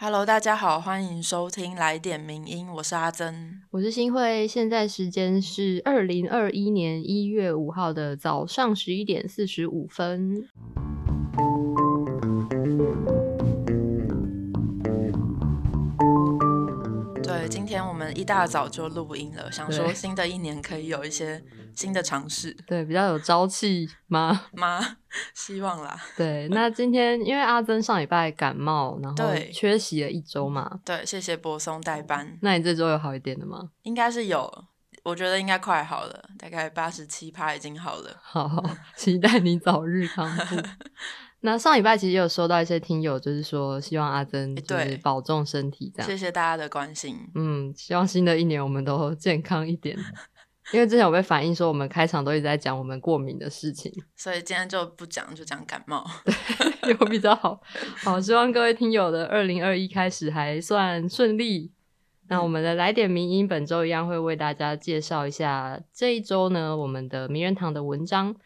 Hello，大家好，欢迎收听来点名音，我是阿珍，我是新慧，现在时间是二零二一年一月五号的早上十一点四十五分。天我们一大早就录音了，想说新的一年可以有一些新的尝试，对，比较有朝气吗？吗？希望啦。对，那今天因为阿珍上礼拜感冒，然后对缺席了一周嘛，对，谢谢柏松代班，那你这周有好一点的吗？应该是有，我觉得应该快好了，大概八十七趴已经好了。好好，期待你早日康复。那上礼拜其实也有收到一些听友，就是说希望阿珍就是对保重身体，这样。谢谢大家的关心。嗯，希望新的一年我们都健康一点。因为之前有被反映说，我们开场都一直在讲我们过敏的事情，所以今天就不讲，就讲感冒。对 有比较好。好，希望各位听友的二零二一开始还算顺利。那我们的来点名音本周一样会为大家介绍一下这一周呢我们的名人堂的文章。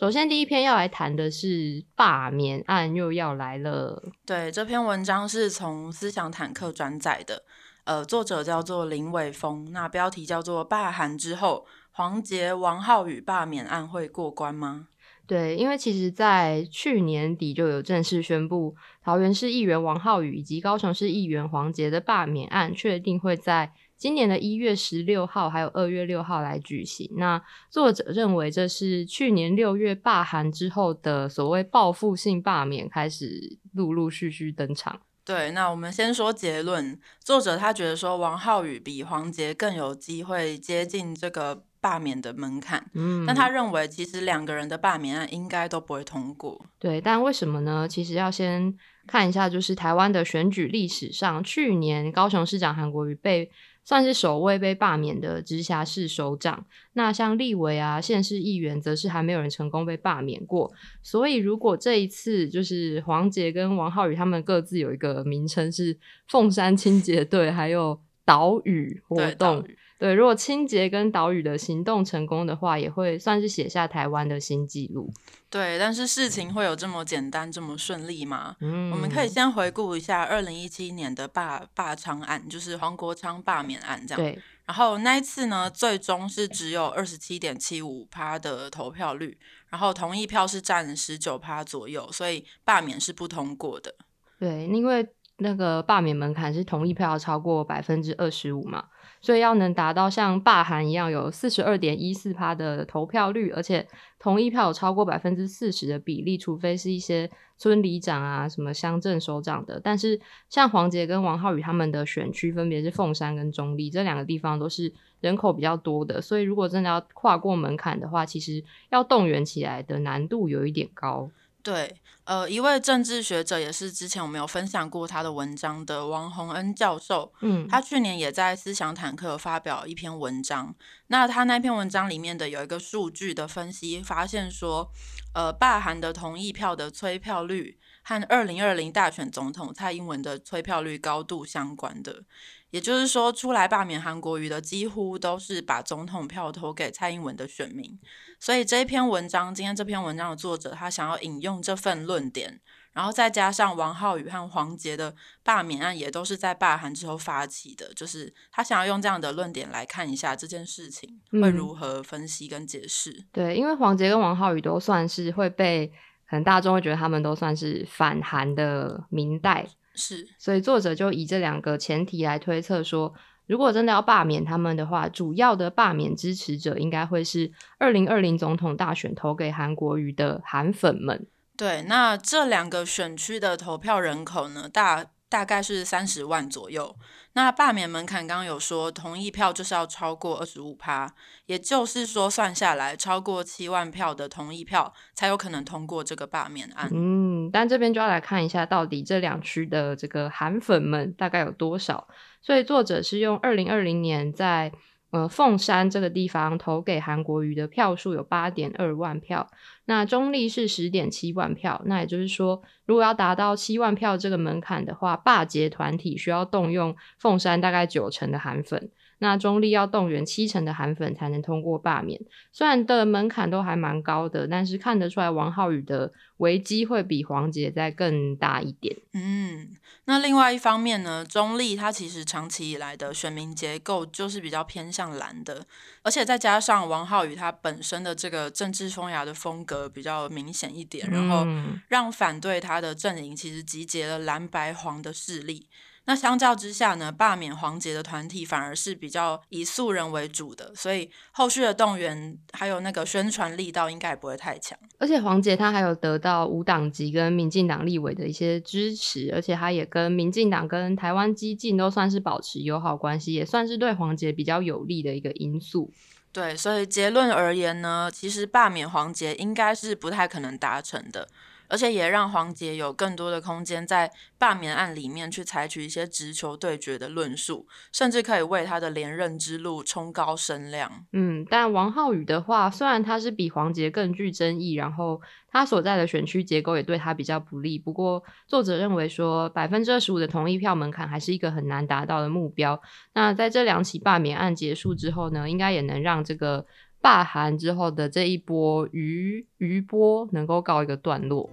首先第一篇要来谈的是罢免案又要来了。对，这篇文章是从思想坦克转载的，呃，作者叫做林伟峰，那标题叫做“罢韩之后，黄杰、王浩宇罢免案会过关吗对，因为其实，在去年底就有正式宣布，桃园市议员王浩宇以及高雄市议员黄杰的罢免案，确定会在今年的一月十六号还有二月六号来举行。那作者认为，这是去年六月罢韩之后的所谓报复性罢免开始陆陆续续登场。？”对，那我们先说结论。作者他觉得说，王浩宇比黄杰更有机会接近这个罢免的门槛，嗯，但他认为其实两个人的罢免案应该都不会通过。对，但为什么呢？其实要先看一下，就是台湾的选举历史上，去年高雄市长韩国瑜被算是首位被罢免的直辖市首长。那像立委啊、县市议员，则是还没有人成功被罢免过。所以，如果这一次就是黄杰跟王浩宇他们各自有一个名称是凤山清洁队，还有岛屿活动，屿对，如果清洁跟岛屿的行动成功的话，也会算是写下台湾的新纪录。对，但是事情会有这么简单、这么顺利吗？嗯，我们可以先回顾一下二零一七年的罢罢昌案，就是黄国昌罢免案这样。对。然后那一次呢，最终是只有二十七点七五趴的投票率，然后同意票是占十九趴左右，所以罢免是不通过的。对，因为那个罢免门槛是同意票要超过百分之二十五嘛，所以要能达到像罢韩一样有四十二点一四趴的投票率，而且同意票有超过百分之四十的比例，除非是一些村里长啊、什么乡镇首长的。但是像黄杰跟王浩宇他们的选区分别是凤山跟中立这两个地方都是人口比较多的，所以如果真的要跨过门槛的话，其实要动员起来的难度有一点高。对，呃，一位政治学者也是之前我们有分享过他的文章的王洪恩教授，嗯，他去年也在思想坦克发表一篇文章。那他那篇文章里面的有一个数据的分析，发现说，呃，罢韩的同意票的催票率和二零二零大选总统蔡英文的催票率高度相关的。也就是说，出来罢免韩国瑜的几乎都是把总统票投给蔡英文的选民。所以这一篇文章，今天这篇文章的作者他想要引用这份论点，然后再加上王浩宇和黄杰的罢免案也都是在罢韩之后发起的，就是他想要用这样的论点来看一下这件事情会嗯如何分析跟解释。对，因为黄杰跟王浩宇都算是会被可能大众会觉得他们都算是反韩的明代，是所以作者就以这两个前提来推测说，如果真的要罢免他们的话，主要的罢免支持者应该会是二零二零总统大选投给韩国瑜的韩粉们。对。那这两个选区的投票人口呢，大大概是三十万左右。那罢免门槛刚刚有说，同意票就是要超过二十五趴，也就是说算下来，超过七万票的同意票才有可能通过这个罢免案。嗯，但这边就要来看一下，到底这两区的这个韩粉们大概有多少。所以作者是用二零二零年在呃凤山这个地方投给韩国瑜的票数有八点二万票，那中立是十点七万票。那也就是说，如果要达到七万票这个门槛的话，霸捷团体需要动用凤山大概九成的韩粉。那中立要动员七成的韩粉才能通过罢免。虽然的门槛都还蛮高的，但是看得出来王浩宇的危机会比黄杰再更大一点。嗯，那另外一方面呢，中立它其实长期以来的选民结构就是比较偏向蓝的，而且再加上王浩宇他本身的这个政治风雅的风格比较明显一点，然后让反对他的阵营其实集结了蓝白黄的势力。那相较之下呢，罢免黄杰的团体反而是比较以素人为主的，所以后续的动员还有那个宣传力道应该也不会太强。而且黄杰他还有得到无党籍跟民进党立委的一些支持，而且他也跟民进党跟台湾激进都算是保持友好关系，也算是对黄杰比较有利的一个因素。对，所以结论而言呢，其实罢免黄杰应该是不太可能达成的。而且也让黄杰有更多的空间在罢免案里面去采取一些直球对决的论述，甚至可以为他的连任之路冲高声量。嗯，但王浩宇的话，虽然他是比黄杰更具争议，然后他所在的选区结构也对他比较不利，不过作者认为说百分之二十五的同意票门槛还是一个很难达到的目标。那在这两起罢免案结束之后呢，应该也能让这个。罢韩之后的这一波余余波能够告一个段落。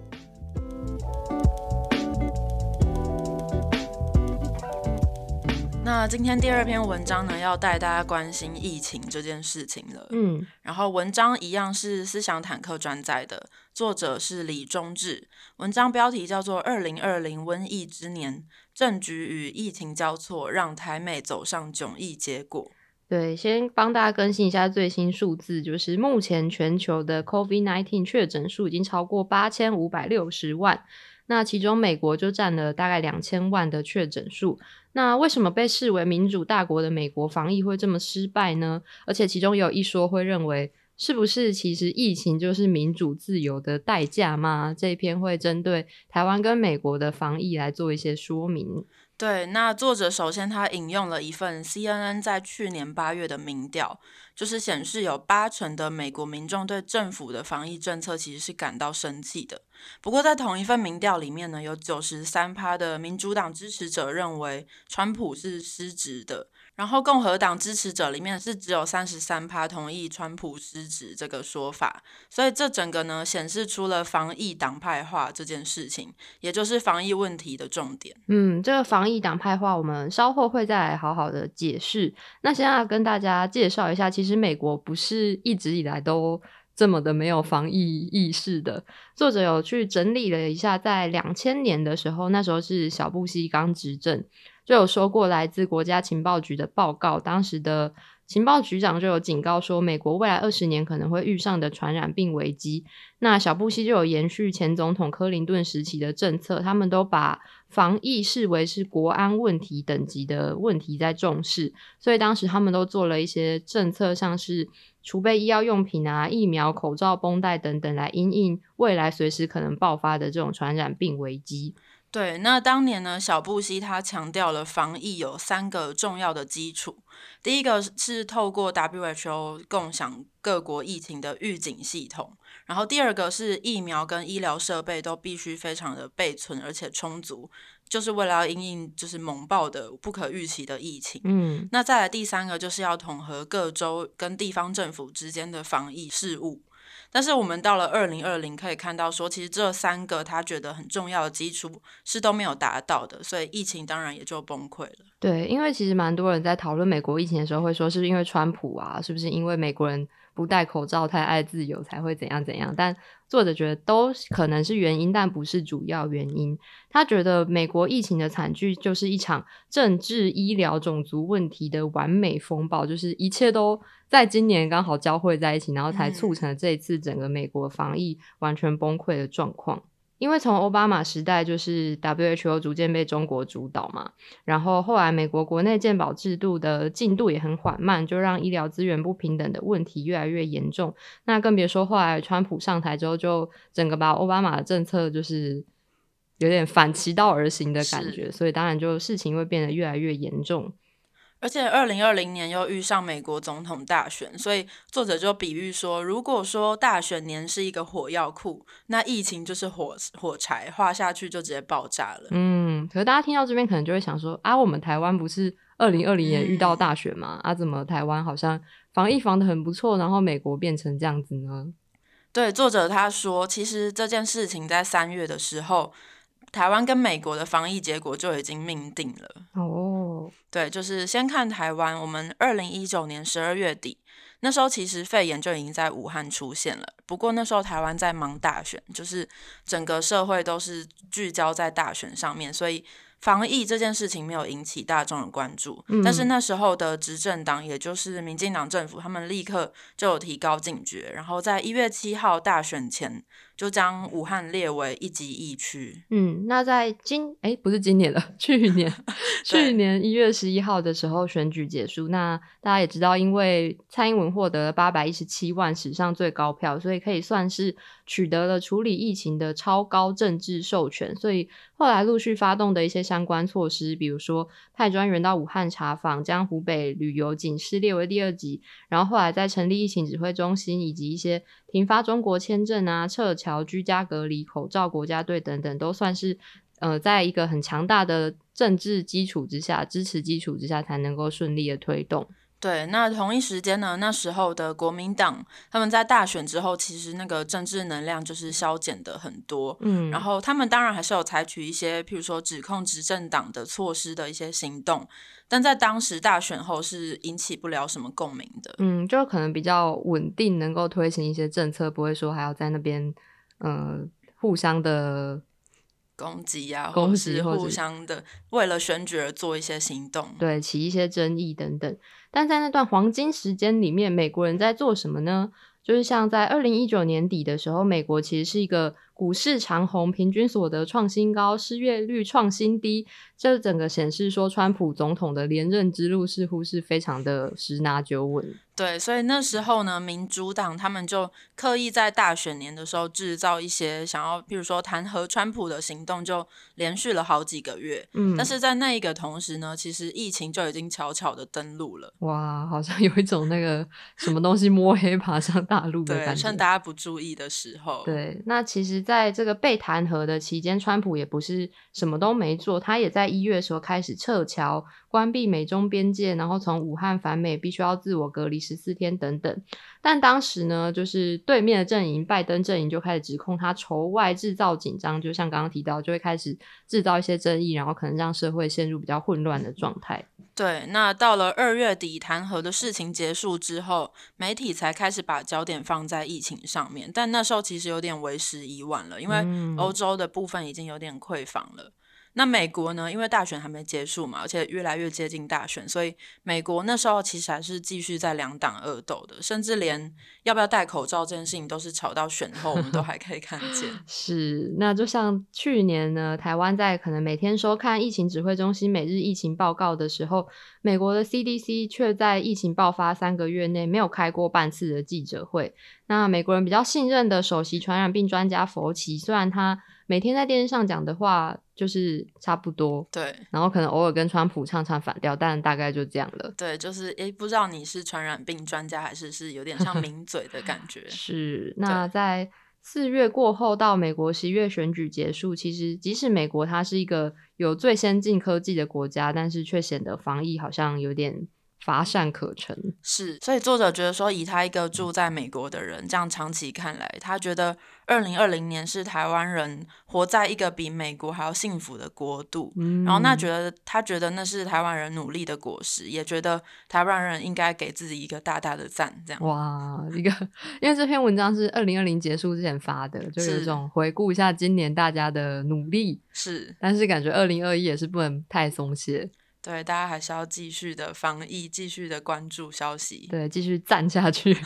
那今天第二篇文章呢，要带大家关心疫情这件事情了。嗯，然后文章一样是思想坦克转载的，作者是李忠志。文章标题叫做《二零二零瘟疫之年，政局与疫情交错，让台美走上迥异结果》。对，先帮大家更新一下最新数字，就是目前全球的 COVID-19 确诊数已经超过八千五百六十万，那其中美国就占了大概两千万的确诊数。那为什么被视为民主大国的美国防疫会这么失败呢？而且其中有一说会认为，是不是其实疫情就是民主自由的代价吗？这一篇会针对台湾跟美国的防疫来做一些说明。对，那作者首先他引用了一份 CNN 在去年八月的民调，就是显示有八成的美国民众对政府的防疫政策其实是感到生气的。不过在同一份民调里面呢，有九十三趴的民主党支持者认为川普是失职的。然后共和党支持者里面是只有三十三趴同意川普失职这个说法，所以这整个呢显示出了防疫党派化这件事情，也就是防疫问题的重点。嗯，这个防疫党派化我们稍后会再好好的解释。那现在跟大家介绍一下，其实美国不是一直以来都这么的没有防疫意识的。作者有去整理了一下，在两千年的时候，那时候是小布希刚执政。就有说过来自国家情报局的报告，当时的情报局长就有警告说，美国未来二十年可能会遇上的传染病危机。那小布希就有延续前总统克林顿时期的政策，他们都把防疫视为是国安问题等级的问题在重视，所以当时他们都做了一些政策，像是储备医药用品啊、疫苗、口罩、绷带等等，来因应未来随时可能爆发的这种传染病危机。对，那当年呢，小布希他强调了防疫有三个重要的基础。第一个是透过 WHO 共享各国疫情的预警系统，然后第二个是疫苗跟医疗设备都必须非常的备存而且充足，就是为了要应应就是猛爆的不可预期的疫情。嗯，那再来第三个就是要统合各州跟地方政府之间的防疫事务。但是我们到了二零二零，可以看到说，其实这三个他觉得很重要的基础是都没有达到的，所以疫情当然也就崩溃了。对，因为其实蛮多人在讨论美国疫情的时候，会说是因为川普啊，是不是因为美国人？不戴口罩，太爱自由才会怎样怎样。但作者觉得都可能是原因，但不是主要原因。他觉得美国疫情的惨剧就是一场政治、医疗、种族问题的完美风暴，就是一切都在今年刚好交汇在一起，然后才促成了这一次整个美国防疫完全崩溃的状况。因为从奥巴马时代就是 WHO 逐渐被中国主导嘛，然后后来美国国内健保制度的进度也很缓慢，就让医疗资源不平等的问题越来越严重。那更别说后来川普上台之后，就整个把奥巴马的政策就是有点反其道而行的感觉，所以当然就事情会变得越来越严重。而且二零二零年又遇上美国总统大选，所以作者就比喻说，如果说大选年是一个火药库，那疫情就是火火柴，画下去就直接爆炸了。嗯，可是大家听到这边可能就会想说，啊，我们台湾不是二零二零年遇到嗯大选嘛，啊，怎么台湾好像防疫防的很不错，然后美国变成这样子呢？对，作者他说，其实这件事情在三月的时候，台湾跟美国的防疫结果就已经命定了。哦，对，就是先看台湾，我们二零一九年十二月底，那时候其实肺炎就已经在武汉出现了。不过那时候台湾在忙大选，就是整个社会都是聚焦在大选上面，所以防疫这件事情没有引起大众的关注。但是嗯那时候的执政党，也就是民进党政府，他们立刻就有提高警觉，然后在一月七号大选前，就将武汉列为一级疫区。嗯，那在今哎不是今年了，去年 去年一月十一号的时候选举结束，那大家也知道，因为蔡英文获得了八百一十七万史上最高票，所以可以算是取得了处理疫情的超高政治授权，所以后来陆续发动的一些相关措施，比如说派专员到武汉查访，将湖北旅游警示列为第二级，然后后来再成立疫情指挥中心，以及一些停发中国签证啊、撤侨、居家隔离、口罩国家队等等，都算是呃，在一个很强大的政治基础之下、支持基础之下，才能够顺利的推动。对，那同一时间呢，那时候的国民党他们在大选之后，其实那个政治能量就是消减的很多。嗯，然后他们当然还是有采取一些，譬如说指控执政党的措施的一些行动，但在当时大选后是引起不了什么共鸣的。嗯，就可能比较稳定，能够推行一些政策，不会说还要在那边呃互相的攻击啊，攻或是互相的为了选举而做一些行动。对起一些争议等等。但在那段黄金时间里面，美国人在做什么呢？就是像在二零一九年底的时候，美国其实是一个股市长红、平均所得创新高、失业率创新低，这整个显示说，川普总统的连任之路似乎是非常的十拿九稳。对，所以那时候呢，民主党他们就刻意在大选年的时候制造一些想要，比如说弹劾川普的行动，就连续了好几个月。嗯，但是在那一个同时呢，其实疫情就已经悄悄的登陆了。哇，好像有一种那个什么东西摸黑爬上大陆的对，感觉趁。大家不注意的时候，对，那其实在这个被弹劾的期间，川普也不是什么都没做，他也在一月的时候开始撤侨、关闭美中边界，然后从武汉返美必须要自我隔离十四天等等。但当时呢，就是对面的阵营拜登阵营就开始指控他筹外制造紧张，就像刚刚提到，就会开始制造一些争议，然后可能让社会陷入比较混乱的状态。对，那到了二月底弹劾的事情结束之后，媒体才开始把焦点放在疫情上面，但那时候其实有点为时已晚了，因为嗯欧洲的部分已经有点匮乏了。那美国呢？因为大选还没结束嘛，而且越来越接近大选，所以美国那时候其实还是继续在两党恶斗的，甚至连要不要戴口罩这件事情都是吵到选后，我们都还可以看见。是，那就像去年呢，台湾在可能每天收看疫情指挥中心每日疫情报告的时候，美国的 CDC 却在疫情爆发三个月内没有开过半次的记者会。那美国人比较信任的首席传染病专家佛奇，虽然他每天在电视上讲的话就是差不多，对然后可能偶尔跟川普唱唱反调，但大概就这样了。对，就是诶，不知道你是传染病专家还是是有点像 名嘴的感觉。是，那在四月过后到美国十一月选举结束，其实即使美国它是一个有最先进科技的国家，但是却显得防疫好像有点乏善可陈。是，所以作者觉得说，以他一个住在美国的人，这样长期看来，他觉得二零二零年是台湾人活在一个比美国还要幸福的国度。嗯然后那觉得他觉得那是台湾人努力的果实，也觉得台湾人应该给自己一个大大的赞。这样，哇，一个，因为这篇文章是二零二零结束之前发的，就有是一种回顾一下今年大家的努力，是但是感觉二零二一也是不能太松懈，对大家还是要继续的防疫，继续的关注消息。对，继续赞下去。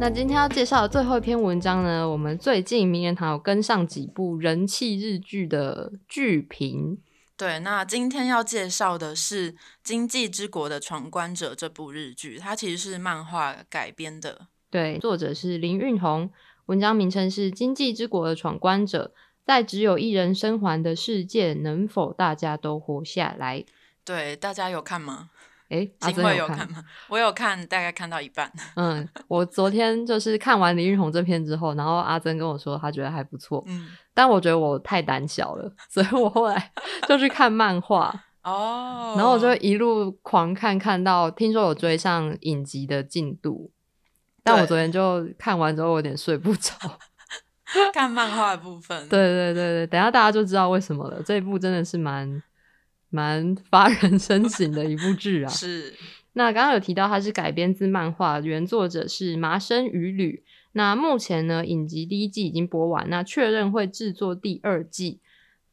那今天要介绍的最后一篇文章呢，我们最近名人堂有跟上几部人气日剧的剧评。对，那今天要介绍的是《经济之国的闯关者》这部日剧，它其实是漫画改编的。对，作者是林韵红，文章名称是《经济之国的闯关者》，在只有一人生还的世界，能否大家都活下来？对，大家有看吗？哎，阿金珍有看惠有看吗？我有看，大概看到一半。嗯，我昨天就是看完林玉红这篇之后，然后阿珍跟我说他觉得还不错，嗯，但我觉得我太胆小了，所以我后来就去看漫画，哦，然后我就一路狂看，看到听说有追上影集的进度，但我昨天就看完之后有点睡不着。看漫画的部分。对对对对，等一下大家就知道为什么了。这一部真的是蛮蛮发人深省的一部剧啊。是，那刚刚有提到它是改编自漫画，原作者是麻生羽吕。那目前呢，影集第一季已经播完，那确认会制作第二季。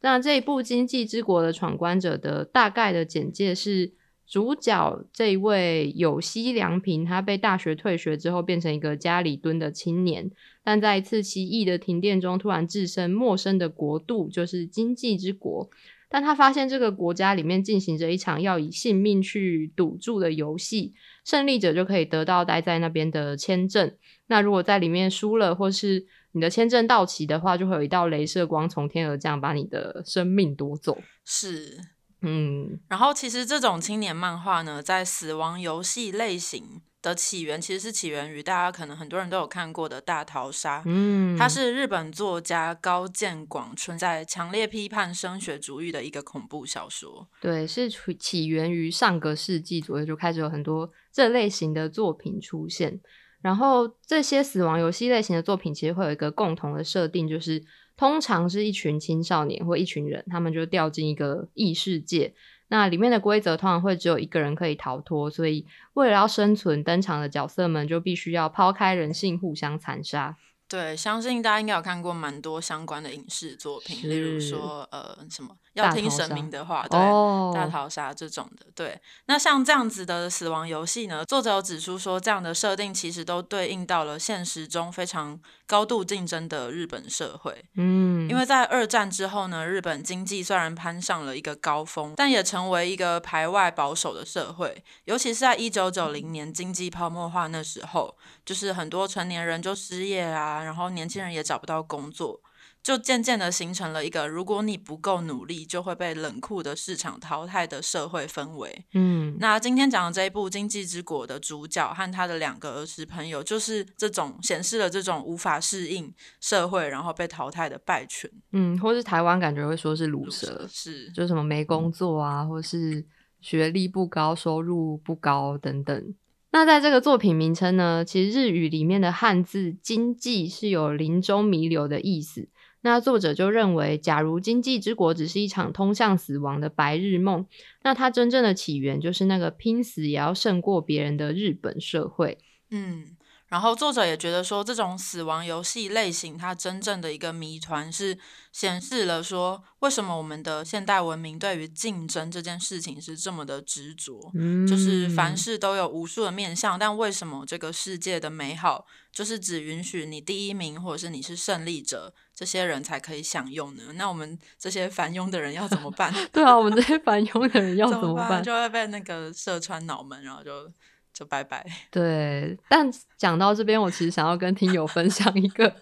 那这一部《经济之国的闯关者》的大概的简介是，主角这位有西良平，他被大学退学之后，变成一个家里蹲的青年，但在一次奇异的停电中，突然置身陌生的国度，就是经济之国。但他发现这个国家里面进行着一场要以性命去赌注的游戏，胜利者就可以得到待在那边的签证。那如果在里面输了，或是你的签证到期的话，就会有一道镭射光从天而降，把你的生命夺走。是。嗯，然后其实这种青年漫画呢，在死亡游戏类型的起源，其实是起源于大家可能很多人都有看过的大逃杀。嗯，它是日本作家高见广春在强烈批判升学主义的一个恐怖小说。对，是起起源于上个世纪左右就开始有很多这类型的作品出现。然后这些死亡游戏类型的作品，其实会有一个共同的设定，就是通常是一群青少年或一群人，他们就掉进一个异世界。那里面的规则通常会只有一个人可以逃脱，所以为了要生存，登场的角色们就必须要抛开人性，互相残杀。对，相信大家应该有看过蛮多相关的影视作品，例如说呃什么要听神明的话，对，哦，大逃杀这种的。对，那像这样子的死亡游戏呢，作者有指出说，这样的设定其实都对应到了现实中非常高度竞争的日本社会。嗯，因为在二战之后呢，日本经济虽然攀上了一个高峰，但也成为一个排外保守的社会。尤其是在一九九零年经济泡沫化那时候，就是很多成年人就失业啊，然后年轻人也找不到工作，就渐渐的形成了一个如果你不够努力，就会被冷酷的市场淘汰的社会氛围。嗯，那今天讲的这一部《经济之国》的主角和他的两个儿时朋友，就是这种显示了这种无法适应社会，然后被淘汰的败犬。嗯，或是台湾感觉会说是卤蛇，是，就什么没工作啊，或是学历不高、收入不高等等。那在这个作品名称呢，其实日语里面的汉字“经济”是有林中弥留的意思。那作者就认为，假如经济之国只是一场通向死亡的白日梦，那它真正的起源就是那个拼死也要胜过别人的日本社会。嗯。然后作者也觉得说，这种死亡游戏类型，它真正的一个谜团是显示了说，为什么我们的现代文明对于竞争这件事情是这么的执着。嗯，就是凡事都有无数的面向，但为什么这个世界的美好就是只允许你第一名或者是你是胜利者这些人才可以享用呢？那我们这些凡庸的人要怎么办？对啊，我们这些凡庸的人要怎怎么办？就会被那个射穿脑门，然后就就拜拜。对，但讲到这边，我其实想要跟听友分享一个，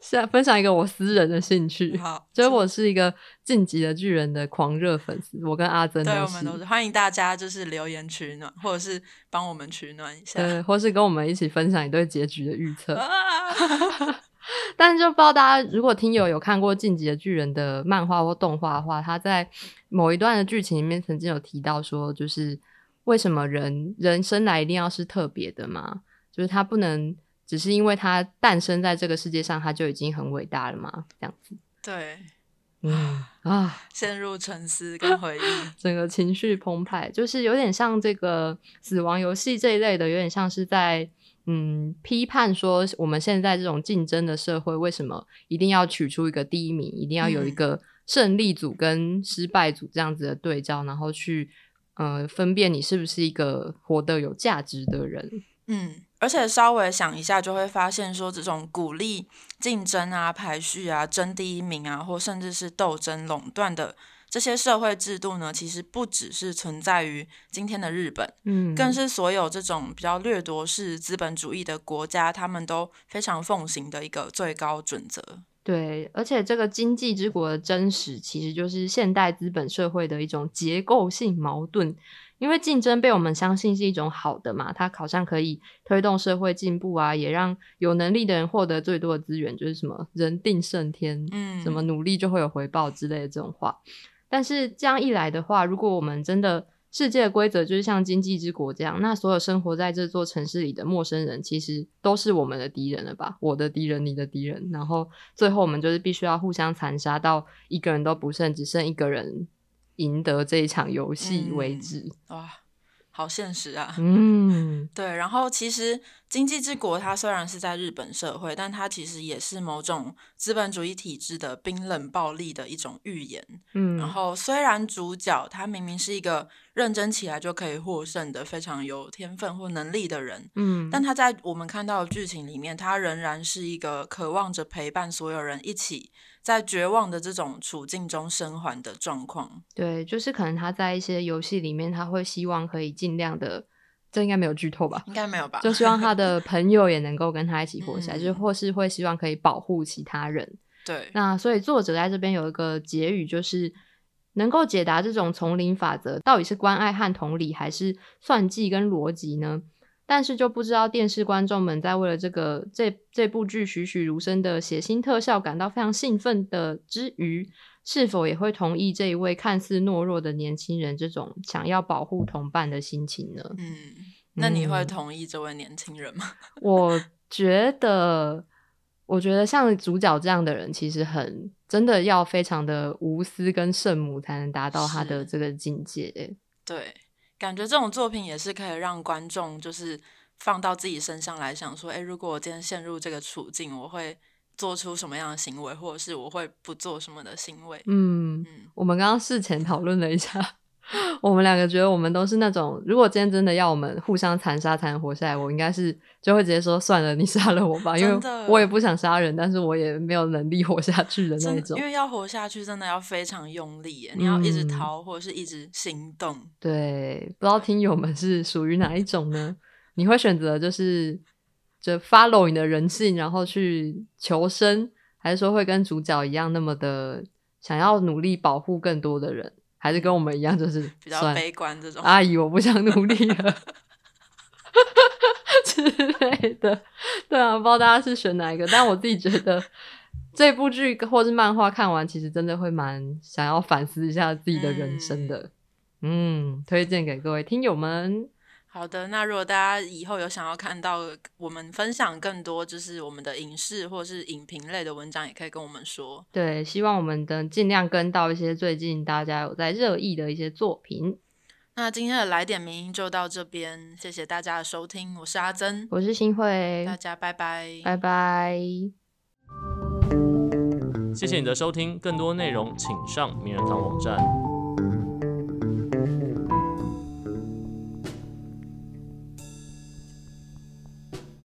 想分享一个我私人的兴趣。好，就是我是一个晋级的巨人的狂热粉丝，我跟阿珍对，我们都是欢迎大家就是留言取暖，或者是帮我们取暖一下。对，或是跟我们一起分享你对结局的预测。啊，但是就不知道大家如果听友有看过《晋级的巨人》的漫画或动画的话，他在某一段的剧情里面曾经有提到说，就是为什么人人生来一定要是特别的吗？就是他不能只是因为他诞生在这个世界上，他就已经很伟大了吗？这样子，对，嗯啊，陷入沉思跟回忆。整个情绪澎湃，就是有点像这个死亡游戏这一类的，有点像是在嗯批判说我们现在这种竞争的社会，为什么一定要取出一个第一名，一定要有一嗯个胜利组跟失败组这样子的对照，然后去呃分辨你是不是一个活得有价值的人。嗯，而且稍微想一下，就会发现说，这种鼓励竞争啊、排序啊、争第一名啊，或甚至是斗争垄断的这些社会制度呢，其实不只是存在于今天的日本，嗯，更是所有这种比较掠夺式资本主义的国家，他们都非常奉行的一个最高准则。对，而且这个经济之国的真实，其实就是现代资本社会的一种结构性矛盾。因为竞争被我们相信是一种好的嘛，它好像可以推动社会进步啊，也让有能力的人获得最多的资源，就是什么人定胜天，嗯，什么努力就会有回报之类的这种话。但是这样一来的话，如果我们真的世界的规则就是像经济之国这样，那所有生活在这座城市里的陌生人，其实都是我们的敌人了吧？我的敌人，你的敌人，然后最后我们就是必须要互相残杀，到一个人都不剩，只剩一个人赢得这一场游戏为止。哇，好现实啊！嗯，对，然后其实经济之国它虽然是在日本社会，但它其实也是某种资本主义体制的冰冷暴力的一种预言。嗯，然后虽然主角他明明是一个认真起来就可以获胜的非常有天分或能力的人，嗯，但他在我们看到的剧情里面，他仍然是一个渴望着陪伴所有人一起在绝望的这种处境中生还的状况。对，就是可能他在一些游戏里面，他会希望可以尽量的，这应该没有剧透吧？应该没有吧？就希望他的 朋友也能够跟他一起活下来，嗯就或是会希望可以保护其他人。对，那所以作者在这边有一个结语，就是能够解答这种丛林法则到底是关爱和同理，还是算计跟逻辑呢？但是就不知道电视观众们在为了这个这这部剧栩栩如生的血腥特效感到非常兴奋的之余，是否也会同意这一位看似懦弱的年轻人这种想要保护同伴的心情呢？嗯，那你会嗯同意这位年轻人吗？我觉得，我觉得像主角这样的人，其实很真的要非常的无私跟圣母，才能达到他的这个境界欸。对，感觉这种作品也是可以让观众就是放到自己身上来想说，诶，如果我今天陷入这个处境，我会做出什么样的行为，或者是我会不做什么的行为。嗯，嗯我们刚刚事前讨论了一下，我们两个觉得我们都是那种，如果今天真的要我们互相残杀才能活下来，我应该是就会直接说算了，你杀了我吧，因为我也不想杀人，但是我也没有能力活下去的那种因。为要活下去，真的要非常用力，你要一直嗯逃，或者是一直行动。对，不知道听友们是属于哪一种呢？你会选择就是就 follow 你的人性，然后去求生，还是说会跟主角一样那么的想要努力保护更多的人，还是跟我们一样就是比较悲观这种。阿姨我不想努力了 之类的？对啊，不知道大家是选哪一个，但我自己觉得。这部剧或是漫画看完，其实真的会蛮想要反思一下自己的人生的。嗯，推荐给各位听友们。好的，那如果大家以后有想要看到我们分享更多，就是我们的影视或是影评类的文章，也可以跟我们说。对，希望我们能尽量跟到一些最近大家有在热议的一些作品。那今天的来点名就到这边，谢谢大家的收听，我是阿珍，我是新慧，大家拜拜。拜拜。谢谢你的收听，更多内容请上名人堂网站。